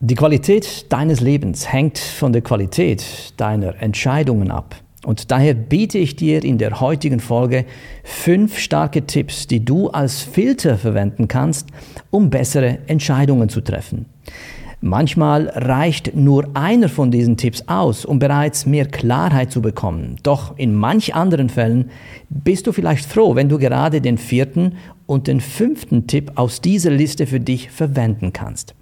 Die Qualität deines Lebens hängt von der Qualität deiner Entscheidungen ab. Und daher biete ich dir in der heutigen Folge fünf starke Tipps, die du als Filter verwenden kannst, um bessere Entscheidungen zu treffen. Manchmal reicht nur einer von diesen Tipps aus, um bereits mehr Klarheit zu bekommen. Doch in manch anderen Fällen bist du vielleicht froh, wenn du gerade den vierten und den fünften Tipp aus dieser Liste für dich verwenden kannst.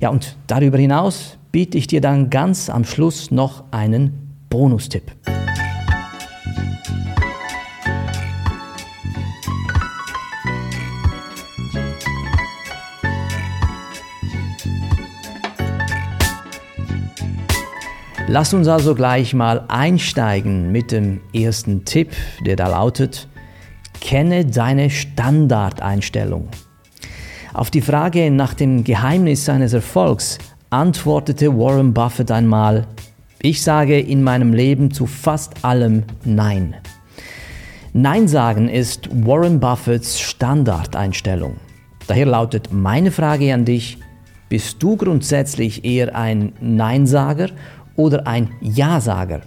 Ja, und darüber hinaus biete ich dir dann ganz am Schluss noch einen Bonustipp. Lass uns also gleich mal einsteigen mit dem ersten Tipp, der da lautet, kenne deine Standardeinstellung. Auf die Frage nach dem Geheimnis seines Erfolgs antwortete Warren Buffett einmal, ich sage in meinem Leben zu fast allem Nein. Nein sagen ist Warren Buffetts Standardeinstellung. Daher lautet meine Frage an dich, bist du grundsätzlich eher ein Neinsager oder ein Ja-Sager?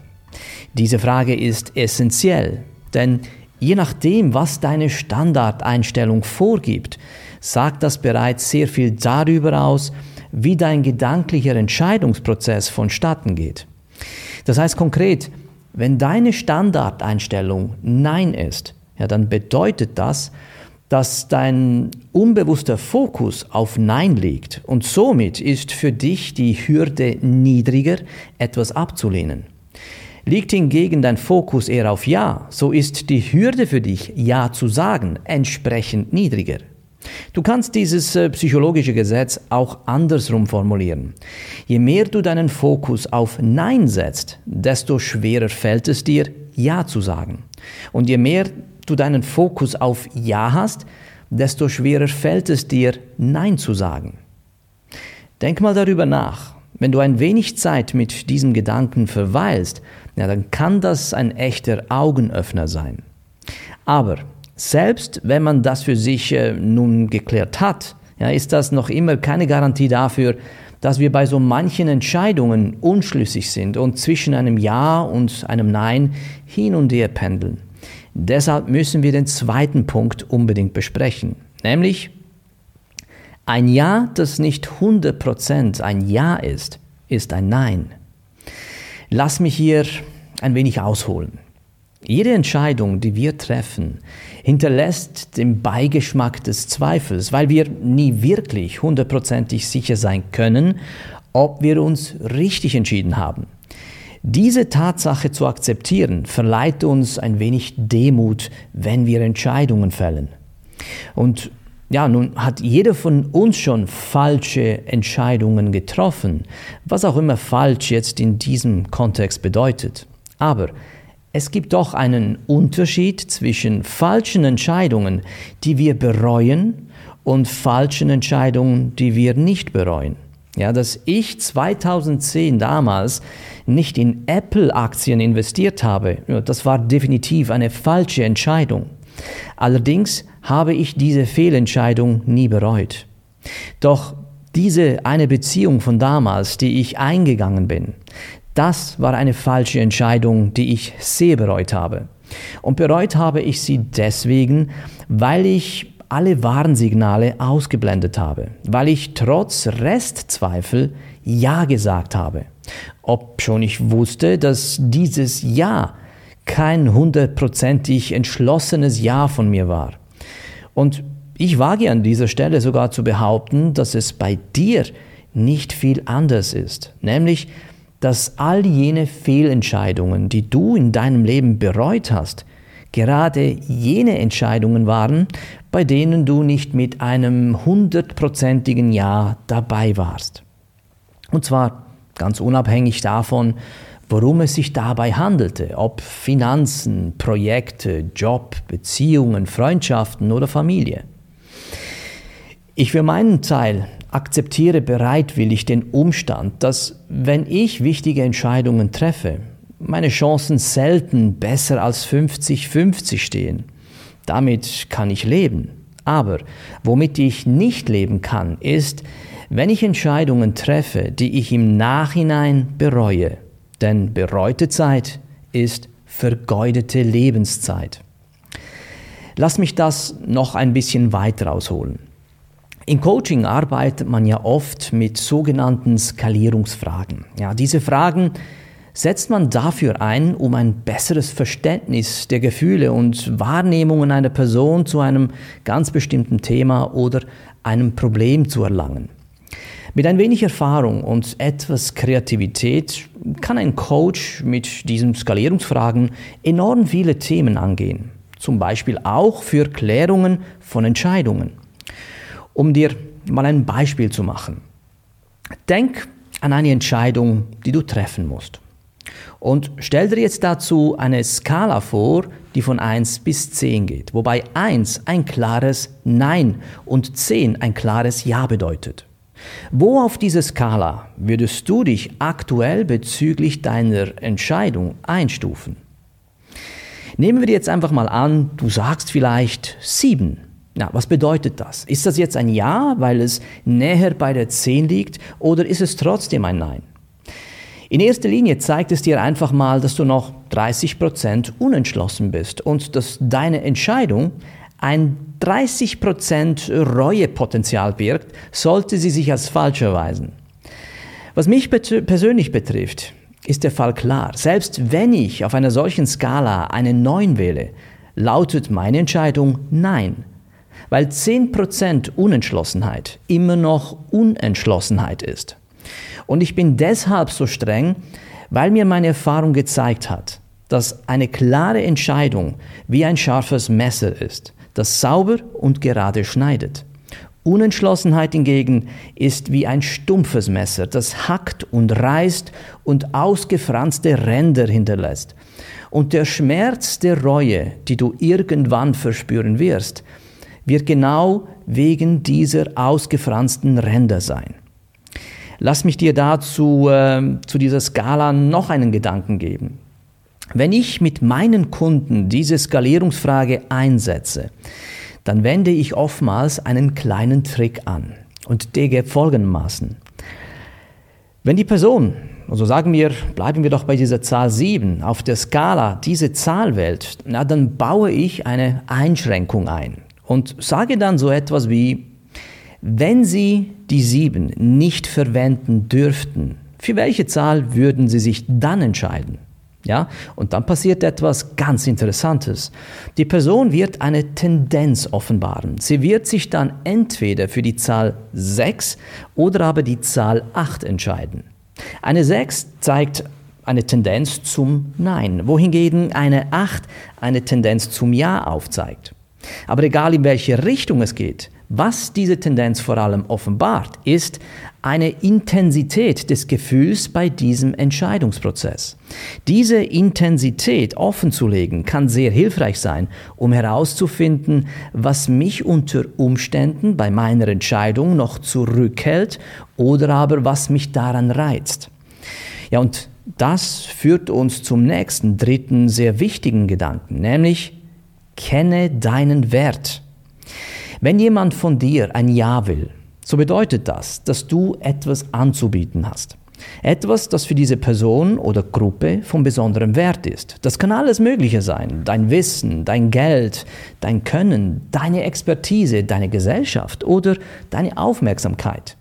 Diese Frage ist essentiell, denn je nachdem, was deine Standardeinstellung vorgibt, sagt das bereits sehr viel darüber aus, wie dein gedanklicher Entscheidungsprozess vonstatten geht. Das heißt konkret, wenn deine Standardeinstellung Nein ist, ja, dann bedeutet das, dass dein unbewusster Fokus auf Nein liegt und somit ist für dich die Hürde niedriger, etwas abzulehnen. Liegt hingegen dein Fokus eher auf Ja, so ist die Hürde für dich, Ja zu sagen, entsprechend niedriger. Du kannst dieses äh, psychologische Gesetz auch andersrum formulieren. Je mehr du deinen Fokus auf Nein setzt, desto schwerer fällt es dir, Ja zu sagen. Und je mehr du deinen Fokus auf Ja hast, desto schwerer fällt es dir, Nein zu sagen. Denk mal darüber nach. Wenn du ein wenig Zeit mit diesem Gedanken verweilst, ja, dann kann das ein echter Augenöffner sein. Aber selbst wenn man das für sich äh, nun geklärt hat, ja, ist das noch immer keine Garantie dafür, dass wir bei so manchen Entscheidungen unschlüssig sind und zwischen einem Ja und einem Nein hin und her pendeln. Deshalb müssen wir den zweiten Punkt unbedingt besprechen, nämlich ein Ja, das nicht 100% ein Ja ist, ist ein Nein. Lass mich hier ein wenig ausholen. Jede Entscheidung, die wir treffen, hinterlässt den Beigeschmack des Zweifels, weil wir nie wirklich hundertprozentig sicher sein können, ob wir uns richtig entschieden haben. Diese Tatsache zu akzeptieren, verleiht uns ein wenig Demut, wenn wir Entscheidungen fällen. Und ja, nun hat jeder von uns schon falsche Entscheidungen getroffen, was auch immer falsch jetzt in diesem Kontext bedeutet. Aber es gibt doch einen Unterschied zwischen falschen Entscheidungen, die wir bereuen, und falschen Entscheidungen, die wir nicht bereuen. Ja, dass ich 2010 damals nicht in Apple-Aktien investiert habe, das war definitiv eine falsche Entscheidung. Allerdings habe ich diese Fehlentscheidung nie bereut. Doch diese eine Beziehung von damals, die ich eingegangen bin, das war eine falsche Entscheidung, die ich sehr bereut habe. Und bereut habe ich sie deswegen, weil ich alle Warnsignale ausgeblendet habe, weil ich trotz Restzweifel Ja gesagt habe, ob schon ich wusste, dass dieses Ja kein hundertprozentig entschlossenes Ja von mir war. Und ich wage an dieser Stelle sogar zu behaupten, dass es bei dir nicht viel anders ist, nämlich dass all jene Fehlentscheidungen, die du in deinem Leben bereut hast, gerade jene Entscheidungen waren, bei denen du nicht mit einem hundertprozentigen Ja dabei warst. Und zwar ganz unabhängig davon, worum es sich dabei handelte, ob Finanzen, Projekte, Job, Beziehungen, Freundschaften oder Familie. Ich für meinen Teil akzeptiere bereitwillig den Umstand, dass wenn ich wichtige Entscheidungen treffe, meine Chancen selten besser als 50-50 stehen. Damit kann ich leben. Aber womit ich nicht leben kann, ist, wenn ich Entscheidungen treffe, die ich im Nachhinein bereue. Denn bereute Zeit ist vergeudete Lebenszeit. Lass mich das noch ein bisschen weiter ausholen. Im Coaching arbeitet man ja oft mit sogenannten Skalierungsfragen. Ja, diese Fragen setzt man dafür ein, um ein besseres Verständnis der Gefühle und Wahrnehmungen einer Person zu einem ganz bestimmten Thema oder einem Problem zu erlangen. Mit ein wenig Erfahrung und etwas Kreativität kann ein Coach mit diesen Skalierungsfragen enorm viele Themen angehen, zum Beispiel auch für Klärungen von Entscheidungen. Um dir mal ein Beispiel zu machen. Denk an eine Entscheidung, die du treffen musst. Und stell dir jetzt dazu eine Skala vor, die von 1 bis 10 geht, wobei 1 ein klares Nein und 10 ein klares Ja bedeutet. Wo auf dieser Skala würdest du dich aktuell bezüglich deiner Entscheidung einstufen? Nehmen wir jetzt einfach mal an, du sagst vielleicht 7. Na, was bedeutet das? Ist das jetzt ein Ja, weil es näher bei der 10 liegt, oder ist es trotzdem ein Nein? In erster Linie zeigt es dir einfach mal, dass du noch 30% unentschlossen bist und dass deine Entscheidung ein 30% Reuepotenzial birgt, sollte sie sich als falsch erweisen. Was mich persönlich betrifft, ist der Fall klar. Selbst wenn ich auf einer solchen Skala eine 9 wähle, lautet meine Entscheidung Nein. Weil 10% Unentschlossenheit immer noch Unentschlossenheit ist. Und ich bin deshalb so streng, weil mir meine Erfahrung gezeigt hat, dass eine klare Entscheidung wie ein scharfes Messer ist, das sauber und gerade schneidet. Unentschlossenheit hingegen ist wie ein stumpfes Messer, das hackt und reißt und ausgefranste Ränder hinterlässt. Und der Schmerz der Reue, die du irgendwann verspüren wirst, wird genau wegen dieser ausgefransten Ränder sein. Lass mich dir dazu äh, zu dieser Skala noch einen Gedanken geben. Wenn ich mit meinen Kunden diese Skalierungsfrage einsetze, dann wende ich oftmals einen kleinen Trick an. Und der geht folgendermaßen. Wenn die Person, also sagen wir, bleiben wir doch bei dieser Zahl 7, auf der Skala diese Zahl wählt, na, dann baue ich eine Einschränkung ein und sage dann so etwas wie, wenn Sie die sieben nicht verwenden dürften, für welche Zahl würden Sie sich dann entscheiden? Ja, und dann passiert etwas ganz Interessantes. Die Person wird eine Tendenz offenbaren. Sie wird sich dann entweder für die Zahl 6 oder aber die Zahl 8 entscheiden. Eine 6 zeigt eine Tendenz zum Nein, wohingegen eine 8 eine Tendenz zum Ja aufzeigt. Aber egal in welche Richtung es geht, was diese Tendenz vor allem offenbart, ist eine Intensität des Gefühls bei diesem Entscheidungsprozess. Diese Intensität offenzulegen kann sehr hilfreich sein, um herauszufinden, was mich unter Umständen bei meiner Entscheidung noch zurückhält oder aber was mich daran reizt. Ja, und das führt uns zum nächsten, dritten, sehr wichtigen Gedanken, nämlich kenne deinen Wert. Wenn jemand von dir ein Ja will, so bedeutet das, dass du etwas anzubieten hast. Etwas, das für diese Person oder Gruppe von besonderem Wert ist. Das kann alles Mögliche sein. Dein Wissen, dein Geld, dein Können, deine Expertise, deine Gesellschaft oder deine Aufmerksamkeit.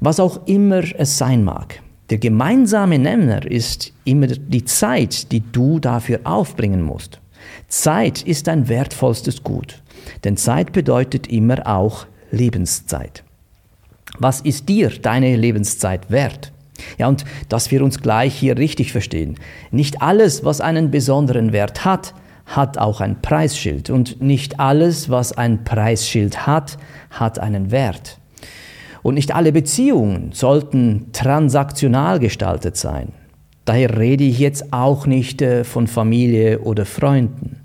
Was auch immer es sein mag. Der gemeinsame Nenner ist immer die Zeit, die du dafür aufbringen musst. Zeit ist dein wertvollstes Gut. Denn Zeit bedeutet immer auch Lebenszeit. Was ist dir deine Lebenszeit wert? Ja, und dass wir uns gleich hier richtig verstehen. Nicht alles, was einen besonderen Wert hat, hat auch ein Preisschild. Und nicht alles, was ein Preisschild hat, hat einen Wert. Und nicht alle Beziehungen sollten transaktional gestaltet sein. Daher rede ich jetzt auch nicht äh, von Familie oder Freunden.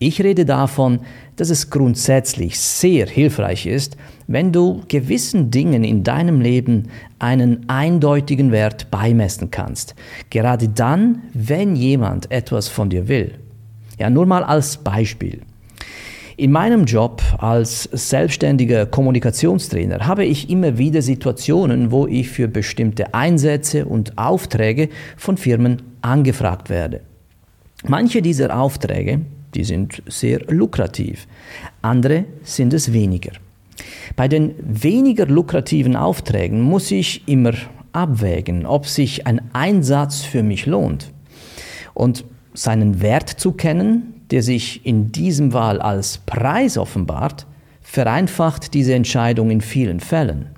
Ich rede davon, dass es grundsätzlich sehr hilfreich ist, wenn du gewissen Dingen in deinem Leben einen eindeutigen Wert beimessen kannst. Gerade dann, wenn jemand etwas von dir will. Ja, nur mal als Beispiel. In meinem Job als selbstständiger Kommunikationstrainer habe ich immer wieder Situationen, wo ich für bestimmte Einsätze und Aufträge von Firmen angefragt werde. Manche dieser Aufträge, die sind sehr lukrativ, andere sind es weniger. Bei den weniger lukrativen Aufträgen muss ich immer abwägen, ob sich ein Einsatz für mich lohnt. Und seinen Wert zu kennen, der sich in diesem Wahl als Preis offenbart, vereinfacht diese Entscheidung in vielen Fällen.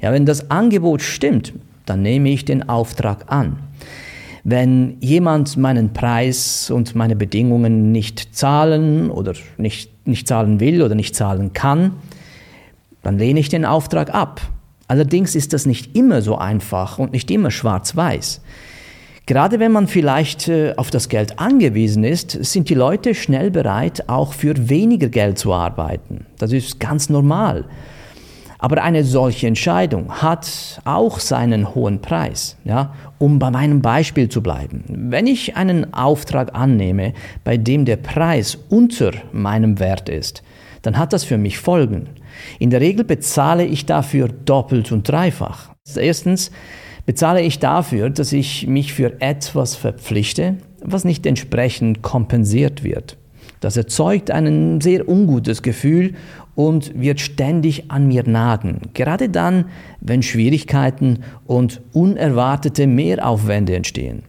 Ja, wenn das Angebot stimmt, dann nehme ich den Auftrag an. Wenn jemand meinen Preis und meine Bedingungen nicht zahlen oder nicht, nicht zahlen will oder nicht zahlen kann, dann lehne ich den Auftrag ab. Allerdings ist das nicht immer so einfach und nicht immer schwarz-weiß. Gerade wenn man vielleicht äh, auf das Geld angewiesen ist, sind die Leute schnell bereit, auch für weniger Geld zu arbeiten. Das ist ganz normal. Aber eine solche Entscheidung hat auch seinen hohen Preis. Ja? Um bei meinem Beispiel zu bleiben. Wenn ich einen Auftrag annehme, bei dem der Preis unter meinem Wert ist, dann hat das für mich Folgen. In der Regel bezahle ich dafür doppelt und dreifach. Erstens, bezahle ich dafür, dass ich mich für etwas verpflichte, was nicht entsprechend kompensiert wird. Das erzeugt ein sehr ungutes Gefühl und wird ständig an mir nagen, gerade dann, wenn Schwierigkeiten und unerwartete Mehraufwände entstehen.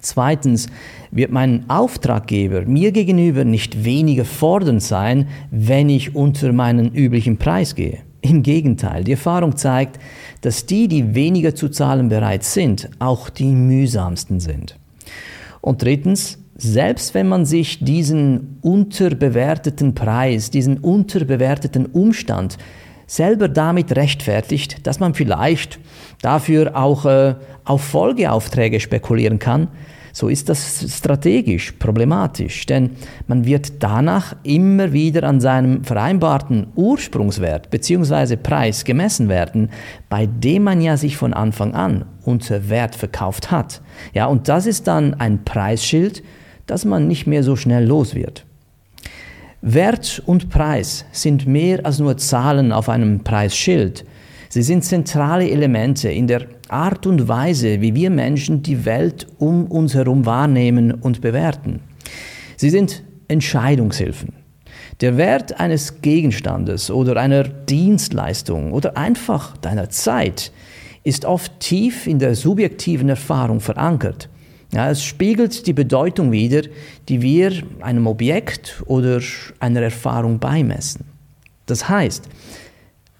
Zweitens wird mein Auftraggeber mir gegenüber nicht weniger fordernd sein, wenn ich unter meinen üblichen Preis gehe. Im Gegenteil, die Erfahrung zeigt, dass die, die weniger zu zahlen bereit sind, auch die mühsamsten sind. Und drittens, selbst wenn man sich diesen unterbewerteten Preis, diesen unterbewerteten Umstand selber damit rechtfertigt, dass man vielleicht dafür auch äh, auf Folgeaufträge spekulieren kann, so ist das strategisch problematisch, denn man wird danach immer wieder an seinem vereinbarten Ursprungswert bzw. Preis gemessen werden, bei dem man ja sich von Anfang an unter Wert verkauft hat. Ja, und das ist dann ein Preisschild, das man nicht mehr so schnell los wird. Wert und Preis sind mehr als nur Zahlen auf einem Preisschild. Sie sind zentrale Elemente in der Art und Weise, wie wir Menschen die Welt um uns herum wahrnehmen und bewerten. Sie sind Entscheidungshilfen. Der Wert eines Gegenstandes oder einer Dienstleistung oder einfach deiner Zeit ist oft tief in der subjektiven Erfahrung verankert. Ja, es spiegelt die Bedeutung wider, die wir einem Objekt oder einer Erfahrung beimessen. Das heißt,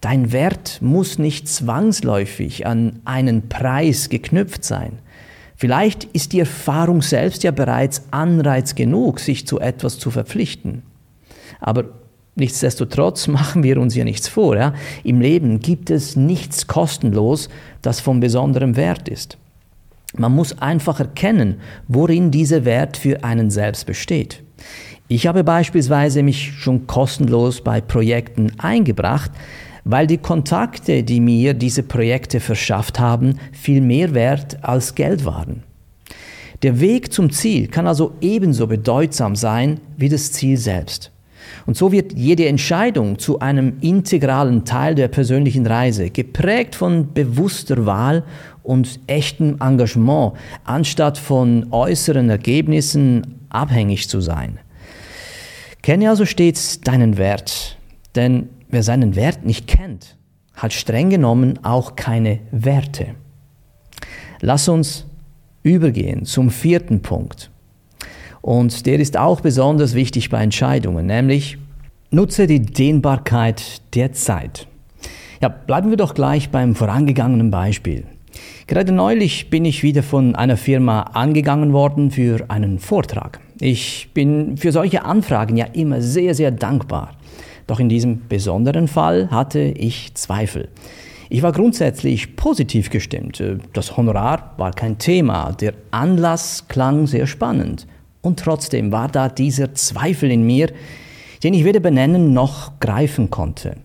Dein Wert muss nicht zwangsläufig an einen Preis geknüpft sein. Vielleicht ist die Erfahrung selbst ja bereits Anreiz genug, sich zu etwas zu verpflichten. Aber nichtsdestotrotz machen wir uns ja nichts vor. Ja? Im Leben gibt es nichts kostenlos, das von besonderem Wert ist. Man muss einfach erkennen, worin dieser Wert für einen selbst besteht. Ich habe beispielsweise mich schon kostenlos bei Projekten eingebracht, weil die Kontakte, die mir diese Projekte verschafft haben, viel mehr wert als Geld waren. Der Weg zum Ziel kann also ebenso bedeutsam sein wie das Ziel selbst. Und so wird jede Entscheidung zu einem integralen Teil der persönlichen Reise, geprägt von bewusster Wahl und echtem Engagement, anstatt von äußeren Ergebnissen abhängig zu sein. Kenne also stets deinen Wert, denn wer seinen Wert nicht kennt, hat streng genommen auch keine Werte. Lass uns übergehen zum vierten Punkt. Und der ist auch besonders wichtig bei Entscheidungen, nämlich nutze die Dehnbarkeit der Zeit. Ja, bleiben wir doch gleich beim vorangegangenen Beispiel. Gerade neulich bin ich wieder von einer Firma angegangen worden für einen Vortrag. Ich bin für solche Anfragen ja immer sehr, sehr dankbar. Doch in diesem besonderen Fall hatte ich Zweifel. Ich war grundsätzlich positiv gestimmt. Das Honorar war kein Thema. Der Anlass klang sehr spannend. Und trotzdem war da dieser Zweifel in mir, den ich weder benennen noch greifen konnte.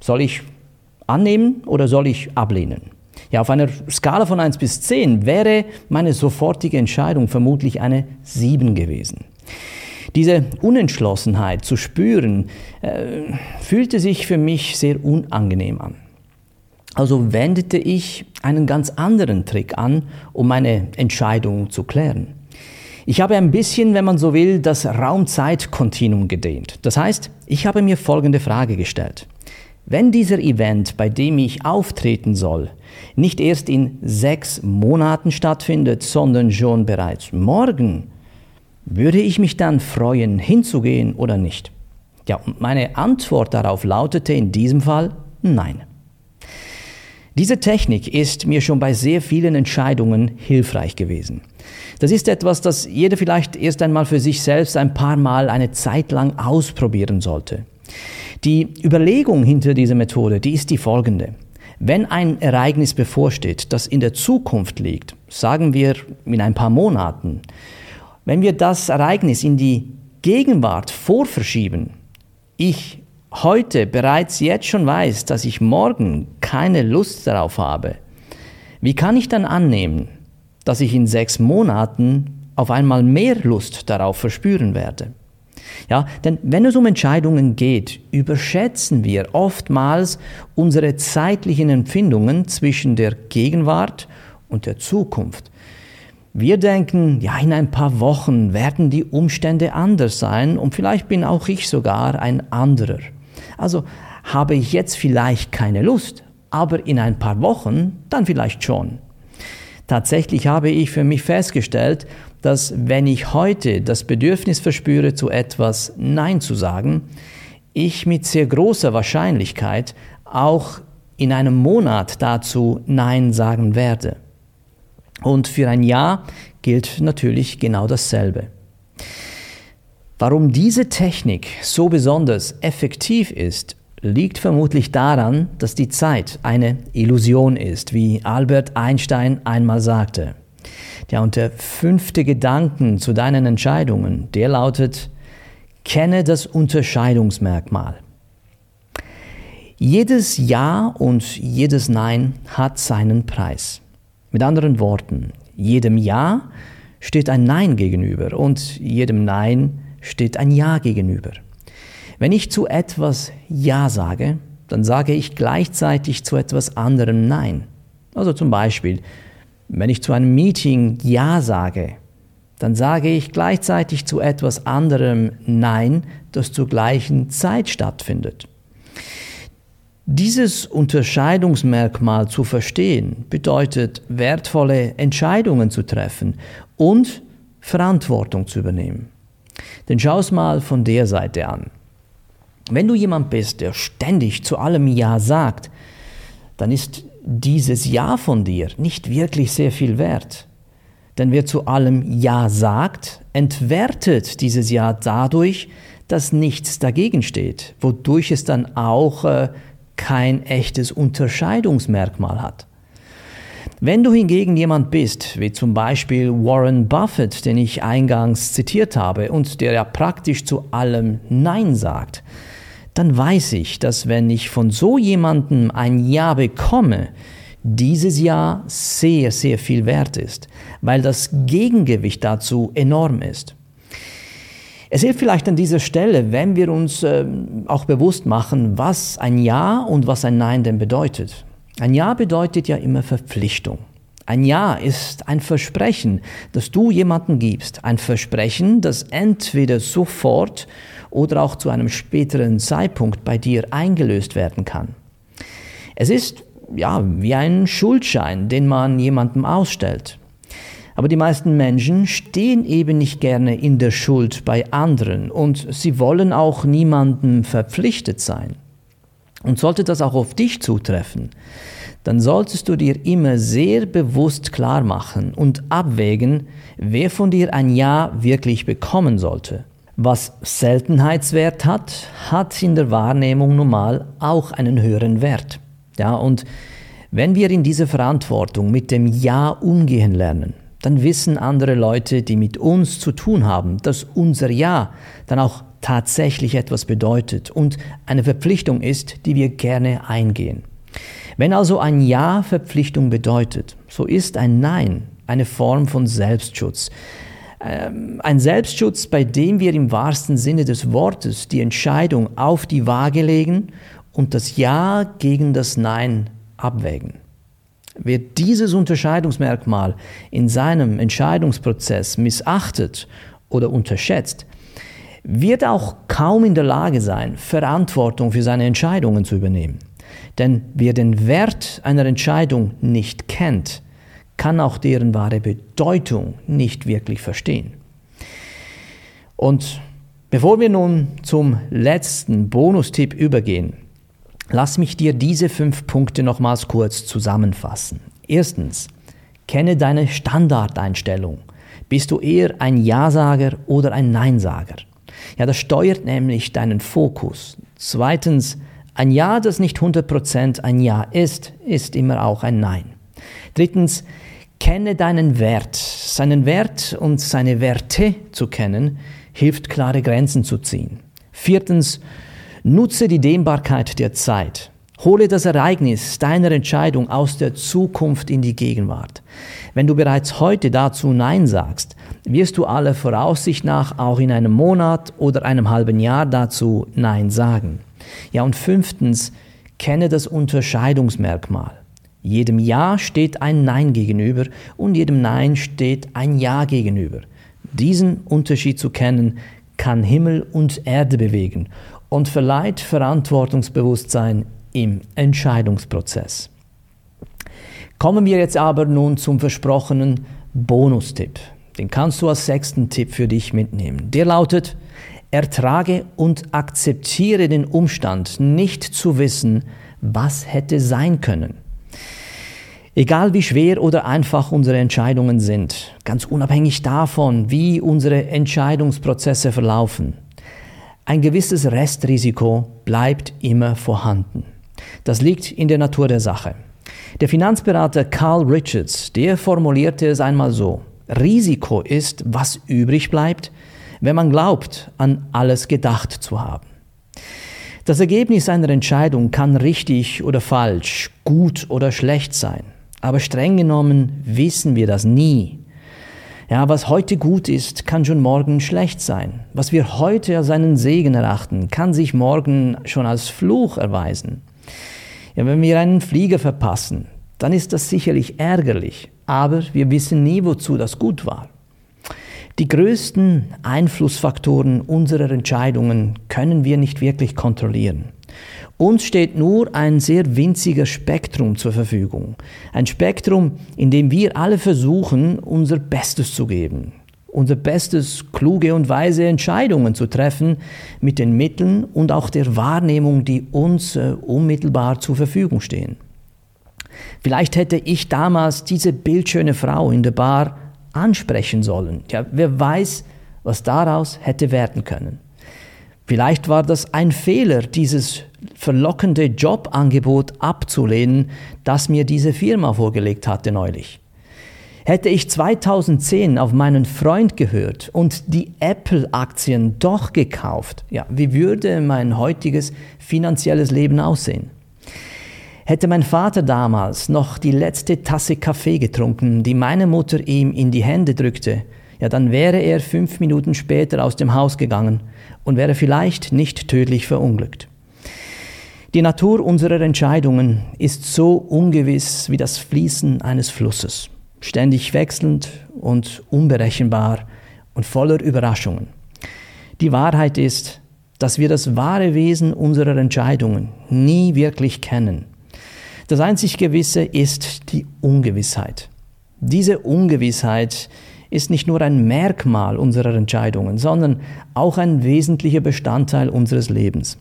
Soll ich annehmen oder soll ich ablehnen? Ja, auf einer Skala von 1 bis 10 wäre meine sofortige Entscheidung vermutlich eine 7 gewesen. Diese Unentschlossenheit zu spüren, äh, fühlte sich für mich sehr unangenehm an. Also wendete ich einen ganz anderen Trick an, um meine Entscheidung zu klären. Ich habe ein bisschen, wenn man so will, das Raum-Zeit-Kontinuum gedehnt. Das heißt, ich habe mir folgende Frage gestellt. Wenn dieser Event, bei dem ich auftreten soll, nicht erst in sechs Monaten stattfindet, sondern schon bereits morgen, würde ich mich dann freuen, hinzugehen oder nicht? Ja, und meine Antwort darauf lautete in diesem Fall nein. Diese Technik ist mir schon bei sehr vielen Entscheidungen hilfreich gewesen. Das ist etwas, das jeder vielleicht erst einmal für sich selbst ein paar Mal eine Zeit lang ausprobieren sollte. Die Überlegung hinter dieser Methode, die ist die folgende. Wenn ein Ereignis bevorsteht, das in der Zukunft liegt, sagen wir in ein paar Monaten, wenn wir das Ereignis in die Gegenwart vorverschieben, ich heute bereits jetzt schon weiß, dass ich morgen keine Lust darauf habe, wie kann ich dann annehmen, dass ich in sechs Monaten auf einmal mehr Lust darauf verspüren werde? Ja, denn wenn es um Entscheidungen geht, überschätzen wir oftmals unsere zeitlichen Empfindungen zwischen der Gegenwart und der Zukunft. Wir denken, ja, in ein paar Wochen werden die Umstände anders sein und vielleicht bin auch ich sogar ein anderer. Also habe ich jetzt vielleicht keine Lust, aber in ein paar Wochen dann vielleicht schon. Tatsächlich habe ich für mich festgestellt, dass wenn ich heute das Bedürfnis verspüre, zu etwas Nein zu sagen, ich mit sehr großer Wahrscheinlichkeit auch in einem Monat dazu Nein sagen werde. Und für ein Ja gilt natürlich genau dasselbe. Warum diese Technik so besonders effektiv ist, liegt vermutlich daran, dass die Zeit eine Illusion ist, wie Albert Einstein einmal sagte. Ja, und der fünfte Gedanken zu deinen Entscheidungen, der lautet, kenne das Unterscheidungsmerkmal. Jedes Ja und jedes Nein hat seinen Preis. Mit anderen Worten, jedem Ja steht ein Nein gegenüber und jedem Nein steht ein Ja gegenüber. Wenn ich zu etwas Ja sage, dann sage ich gleichzeitig zu etwas anderem Nein. Also zum Beispiel, wenn ich zu einem Meeting Ja sage, dann sage ich gleichzeitig zu etwas anderem Nein, das zur gleichen Zeit stattfindet. Dieses Unterscheidungsmerkmal zu verstehen bedeutet, wertvolle Entscheidungen zu treffen und Verantwortung zu übernehmen. Denn schau es mal von der Seite an. Wenn du jemand bist, der ständig zu allem Ja sagt, dann ist dieses Ja von dir nicht wirklich sehr viel wert. Denn wer zu allem Ja sagt, entwertet dieses Ja dadurch, dass nichts dagegen steht, wodurch es dann auch äh, kein echtes Unterscheidungsmerkmal hat. Wenn du hingegen jemand bist, wie zum Beispiel Warren Buffett, den ich eingangs zitiert habe und der ja praktisch zu allem Nein sagt, dann weiß ich, dass wenn ich von so jemandem ein Ja bekomme, dieses Ja sehr, sehr viel wert ist, weil das Gegengewicht dazu enorm ist. Es hilft vielleicht an dieser Stelle, wenn wir uns äh, auch bewusst machen, was ein Ja und was ein Nein denn bedeutet. Ein Ja bedeutet ja immer Verpflichtung. Ein Ja ist ein Versprechen, das du jemandem gibst. Ein Versprechen, das entweder sofort oder auch zu einem späteren Zeitpunkt bei dir eingelöst werden kann. Es ist ja wie ein Schuldschein, den man jemandem ausstellt. Aber die meisten Menschen stehen eben nicht gerne in der Schuld bei anderen und sie wollen auch niemandem verpflichtet sein. Und sollte das auch auf dich zutreffen, dann solltest du dir immer sehr bewusst klar machen und abwägen, wer von dir ein Ja wirklich bekommen sollte. Was Seltenheitswert hat, hat in der Wahrnehmung normal auch einen höheren Wert. Ja, und wenn wir in dieser Verantwortung mit dem Ja umgehen lernen, dann wissen andere Leute, die mit uns zu tun haben, dass unser Ja dann auch tatsächlich etwas bedeutet und eine Verpflichtung ist, die wir gerne eingehen. Wenn also ein Ja Verpflichtung bedeutet, so ist ein Nein eine Form von Selbstschutz, Ähm, ein Selbstschutz, bei dem wir im wahrsten Sinne des Wortes die Entscheidung auf die Waage legen und das Ja gegen das Nein abwägen. Wer dieses Unterscheidungsmerkmal in seinem Entscheidungsprozess missachtet oder unterschätzt, wird auch kaum in der Lage sein, Verantwortung für seine Entscheidungen zu übernehmen. Denn wer den Wert einer Entscheidung nicht kennt, kann auch deren wahre Bedeutung nicht wirklich verstehen. Und bevor wir nun zum letzten Bonustipp übergehen, lass mich dir diese fünf Punkte nochmals kurz zusammenfassen. Erstens, kenne deine Standardeinstellung. Bist du eher ein Ja-Sager oder ein Nein-Sager? Ja, das steuert nämlich deinen Fokus. Zweitens, ein Ja, das nicht 100% ein Ja ist, ist immer auch ein Nein. Drittens, kenne deinen Wert. Seinen Wert und seine Werte zu kennen, hilft klare Grenzen zu ziehen. Viertens, nutze die Dehnbarkeit der Zeit. Hole das Ereignis deiner Entscheidung aus der Zukunft in die Gegenwart. Wenn du bereits heute dazu Nein sagst, wirst du aller Voraussicht nach auch in einem Monat oder einem halben Jahr dazu Nein sagen. Ja, und fünftens, kenne das Unterscheidungsmerkmal. Jedem Ja steht ein Nein gegenüber und jedem Nein steht ein Ja gegenüber. Diesen Unterschied zu kennen, kann Himmel und Erde bewegen und verleiht Verantwortungsbewusstsein im Entscheidungsprozess. Kommen wir jetzt aber nun zum versprochenen Bonustipp. Den kannst du als sechsten Tipp für dich mitnehmen. Der lautet, ertrage und akzeptiere den Umstand, nicht zu wissen, was hätte sein können. Egal wie schwer oder einfach unsere Entscheidungen sind, ganz unabhängig davon, wie unsere Entscheidungsprozesse verlaufen, ein gewisses Restrisiko bleibt immer vorhanden. Das liegt in der Natur der Sache. Der Finanzberater Carl Richards, der formulierte es einmal so, Risiko ist, was übrig bleibt, wenn man glaubt, an alles gedacht zu haben. Das Ergebnis einer Entscheidung kann richtig oder falsch, gut oder schlecht sein, aber streng genommen wissen wir das nie. Ja, was heute gut ist, kann schon morgen schlecht sein. Was wir heute als einen Segen erachten, kann sich morgen schon als Fluch erweisen. Ja, wenn wir einen Flieger verpassen, dann ist das sicherlich ärgerlich, aber wir wissen nie, wozu das gut war. Die größten Einflussfaktoren unserer Entscheidungen können wir nicht wirklich kontrollieren. Uns steht nur ein sehr winziger Spektrum zur Verfügung. Ein Spektrum, in dem wir alle versuchen, unser Bestes zu geben. Unser Bestes, kluge und weise Entscheidungen zu treffen mit den Mitteln und auch der Wahrnehmung, die uns äh, unmittelbar zur Verfügung stehen. Vielleicht hätte ich damals diese bildschöne Frau in der Bar ansprechen sollen. Ja, wer weiß, was daraus hätte werden können. Vielleicht war das ein Fehler, dieses verlockende Jobangebot abzulehnen, das mir diese Firma vorgelegt hatte neulich. Hätte ich 2010 auf meinen Freund gehört und die Apple-Aktien doch gekauft, ja, wie würde mein heutiges finanzielles Leben aussehen? Hätte mein Vater damals noch die letzte Tasse Kaffee getrunken, die meine Mutter ihm in die Hände drückte, ja, dann wäre er fünf Minuten später aus dem Haus gegangen und wäre vielleicht nicht tödlich verunglückt. Die Natur unserer Entscheidungen ist so ungewiss wie das Fließen eines Flusses, ständig wechselnd und unberechenbar und voller Überraschungen. Die Wahrheit ist, dass wir das wahre Wesen unserer Entscheidungen nie wirklich kennen das einzig Gewisse ist die Ungewissheit. Diese Ungewissheit ist nicht nur ein Merkmal unserer Entscheidungen, sondern auch ein wesentlicher Bestandteil unseres Lebens.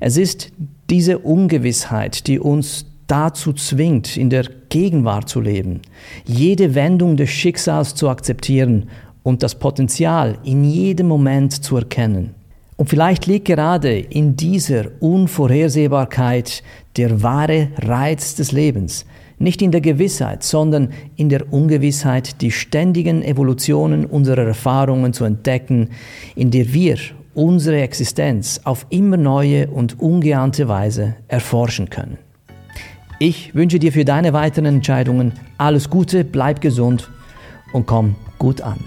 Es ist diese Ungewissheit, die uns dazu zwingt, in der Gegenwart zu leben, jede Wendung des Schicksals zu akzeptieren und das Potenzial in jedem Moment zu erkennen. Und vielleicht liegt gerade in dieser Unvorhersehbarkeit der wahre Reiz des Lebens. Nicht in der Gewissheit, sondern in der Ungewissheit, die ständigen Evolutionen unserer Erfahrungen zu entdecken, in der wir unsere Existenz auf immer neue und ungeahnte Weise erforschen können. Ich wünsche dir für deine weiteren Entscheidungen alles Gute, bleib gesund und komm gut an.